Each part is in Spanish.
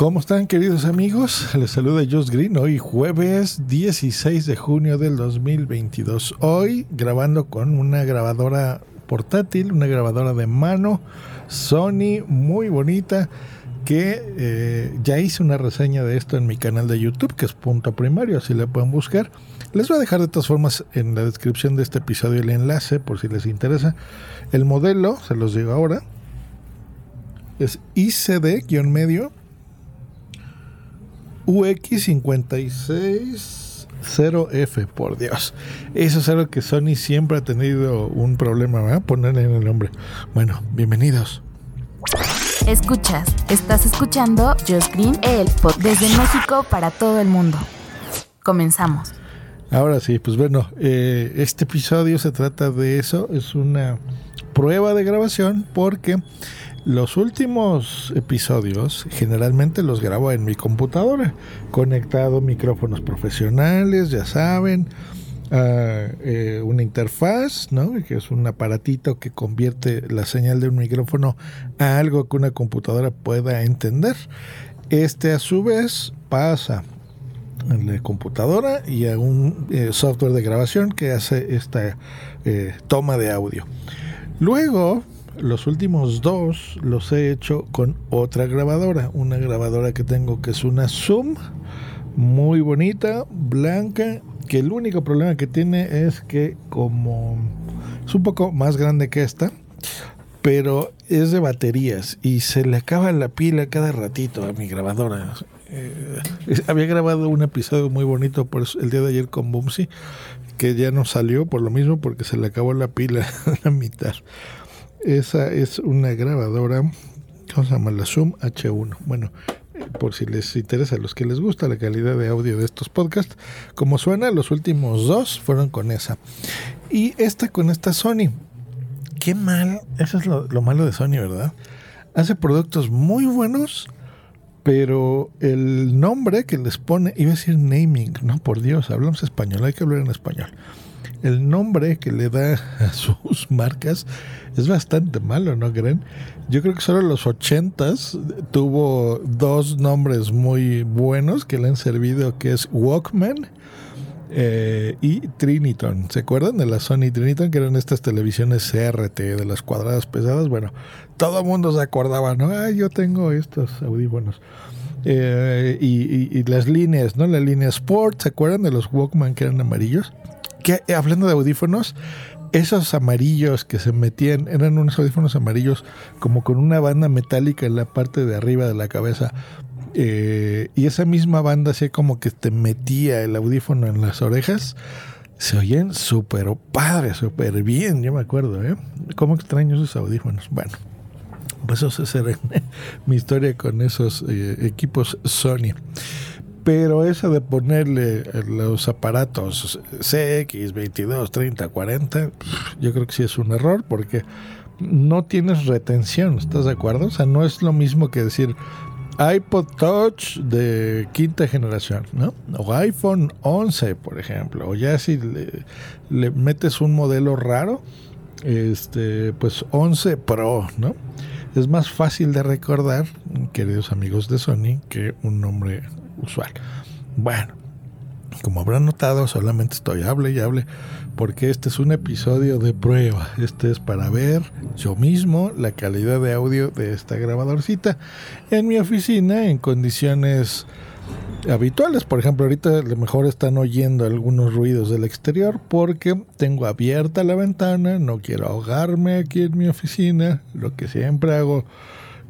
¿Cómo están, queridos amigos? Les saluda Josh Green. Hoy, jueves 16 de junio del 2022. Hoy, grabando con una grabadora portátil, una grabadora de mano, Sony, muy bonita que eh, ya hice una reseña de esto en mi canal de YouTube, que es punto primario, así le pueden buscar. Les voy a dejar de todas formas en la descripción de este episodio el enlace por si les interesa. El modelo, se los digo ahora, es ICD-medio UX560F, por Dios. Eso es algo que Sony siempre ha tenido un problema, ¿verdad? Ponerle en el nombre. Bueno, bienvenidos. Escuchas, estás escuchando Just Green, el pod desde México para todo el mundo. Comenzamos. Ahora sí, pues bueno, eh, este episodio se trata de eso, es una prueba de grabación porque los últimos episodios generalmente los grabo en mi computadora, conectado micrófonos profesionales, ya saben, eh, una interfaz, ¿no? que es un aparatito que convierte la señal de un micrófono a algo que una computadora pueda entender. Este a su vez pasa a la computadora y a un eh, software de grabación que hace esta eh, toma de audio. Luego, los últimos dos los he hecho con otra grabadora, una grabadora que tengo que es una Zoom, muy bonita, blanca que el único problema que tiene es que como es un poco más grande que esta, pero es de baterías y se le acaba la pila cada ratito a mi grabadora. Eh, había grabado un episodio muy bonito por el día de ayer con Bumsy, que ya no salió por lo mismo porque se le acabó la pila a la mitad. Esa es una grabadora, ¿cómo se llama? La Zoom H1. Bueno, por si les interesa a los que les gusta la calidad de audio de estos podcasts. Como suena, los últimos dos fueron con esa. Y esta con esta Sony. Qué mal, eso es lo, malo de Sony, ¿verdad? Hace productos muy buenos, pero el nombre que les pone, iba a decir naming, no por Dios, hablamos español, hay que hablar en español. El nombre que le da a sus marcas es bastante malo, ¿no creen? Yo creo que solo en los ochentas tuvo dos nombres muy buenos que le han servido, que es Walkman eh, y Triniton. ¿Se acuerdan de la Sony Triniton? Que eran estas televisiones CRT de las cuadradas pesadas. Bueno, todo el mundo se acordaba, ¿no? Ah, yo tengo estos audífonos. Eh, y, y, las líneas, ¿no? La línea Sport, ¿se acuerdan de los Walkman que eran amarillos? Que hablando de audífonos, esos amarillos que se metían, eran unos audífonos amarillos como con una banda metálica en la parte de arriba de la cabeza. Eh, y esa misma banda hacía como que te metía el audífono en las orejas. Se oyen súper padre, súper bien, yo me acuerdo, ¿eh? ¿Cómo extraño esos audífonos? Bueno, pues eso es mi historia con esos eh, equipos Sony. Pero eso de ponerle los aparatos CX 22, 30, 40, yo creo que sí es un error porque no tienes retención, ¿estás de acuerdo? O sea, no es lo mismo que decir iPod Touch de quinta generación, ¿no? O iPhone 11, por ejemplo. O ya si le, metes un modelo raro, este, pues 11 Pro, ¿no? Es más fácil de recordar, queridos amigos de Sony, que un nombre usual. Bueno, como habrán notado, solamente estoy hable y hable porque este es un episodio de prueba. Este es para ver yo mismo la calidad de audio de esta grabadorcita en mi oficina en condiciones habituales. Por ejemplo, ahorita a lo mejor están oyendo algunos ruidos del exterior porque tengo abierta la ventana, no quiero ahogarme aquí en mi oficina, lo que siempre hago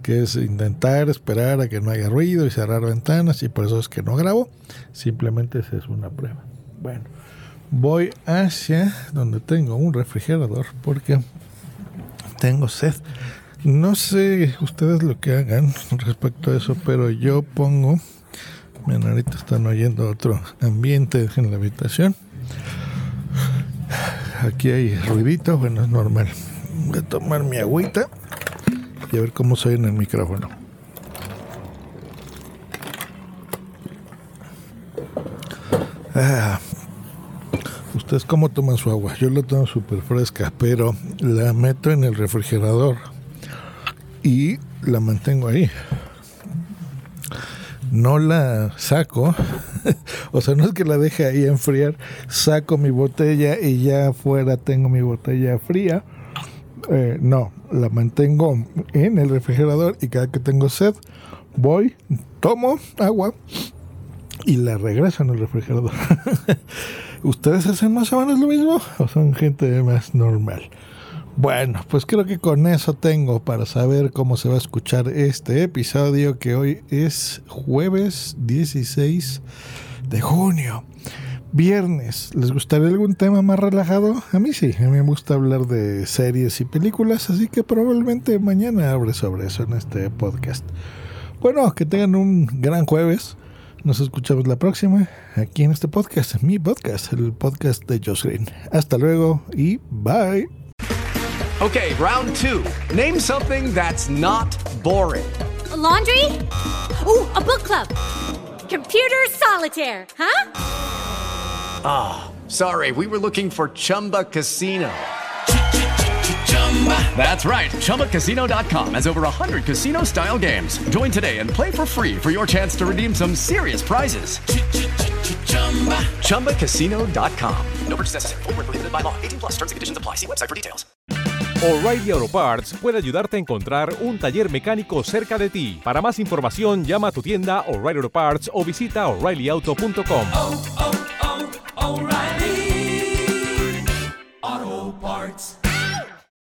que es intentar esperar a que no haya ruido y cerrar ventanas y por eso es que no grabo, simplemente esa es una prueba. Bueno, voy hacia donde tengo un refrigerador porque tengo sed. No sé ustedes lo que hagan respecto a eso, pero yo pongo. Miren, ahorita están oyendo otro ambiente en la habitación. Aquí hay ruidito, bueno, es normal. Voy a tomar mi agüita y a ver cómo soy en el micrófono. Ah, ¿Ustedes cómo toman su agua? Yo la tomo súper fresca, pero la meto en el refrigerador y la mantengo ahí. No la saco, o sea, no es que la deje ahí enfriar, saco mi botella y ya afuera tengo mi botella fría. Eh, no, la mantengo en el refrigerador y cada que tengo sed, voy, tomo agua y la regreso en el refrigerador. ¿Ustedes hacen más o menos lo mismo o son gente más normal? Bueno, pues creo que con eso tengo para saber cómo se va a escuchar este episodio que hoy es jueves 16 de junio. Viernes, ¿les gustaría algún tema más relajado? A mí sí, a mí me gusta hablar de series y películas, así que probablemente mañana abre sobre eso en este podcast. Bueno, que tengan un gran jueves. Nos escuchamos la próxima aquí en este podcast, mi podcast, el podcast de Josh Green. Hasta luego y bye. Okay, round two. Name something that's not boring. A laundry? Ooh, a book club. Computer solitaire, huh? Ah, sorry, we were looking for Chumba Casino. That's right. ChumbaCasino.com has over 100 casino style games. Join today and play for free for your chance to redeem some serious prizes. ChumbaCasino.com. No purchase necessary. Full prohibited by law. 18 plus terms and conditions apply. See website for details. O'Reilly Auto Parts puede ayudarte a encontrar un taller mecánico cerca de ti. Para más información, llama a tu tienda O'Reilly Auto Parts o visita oreillyauto.com. hearts.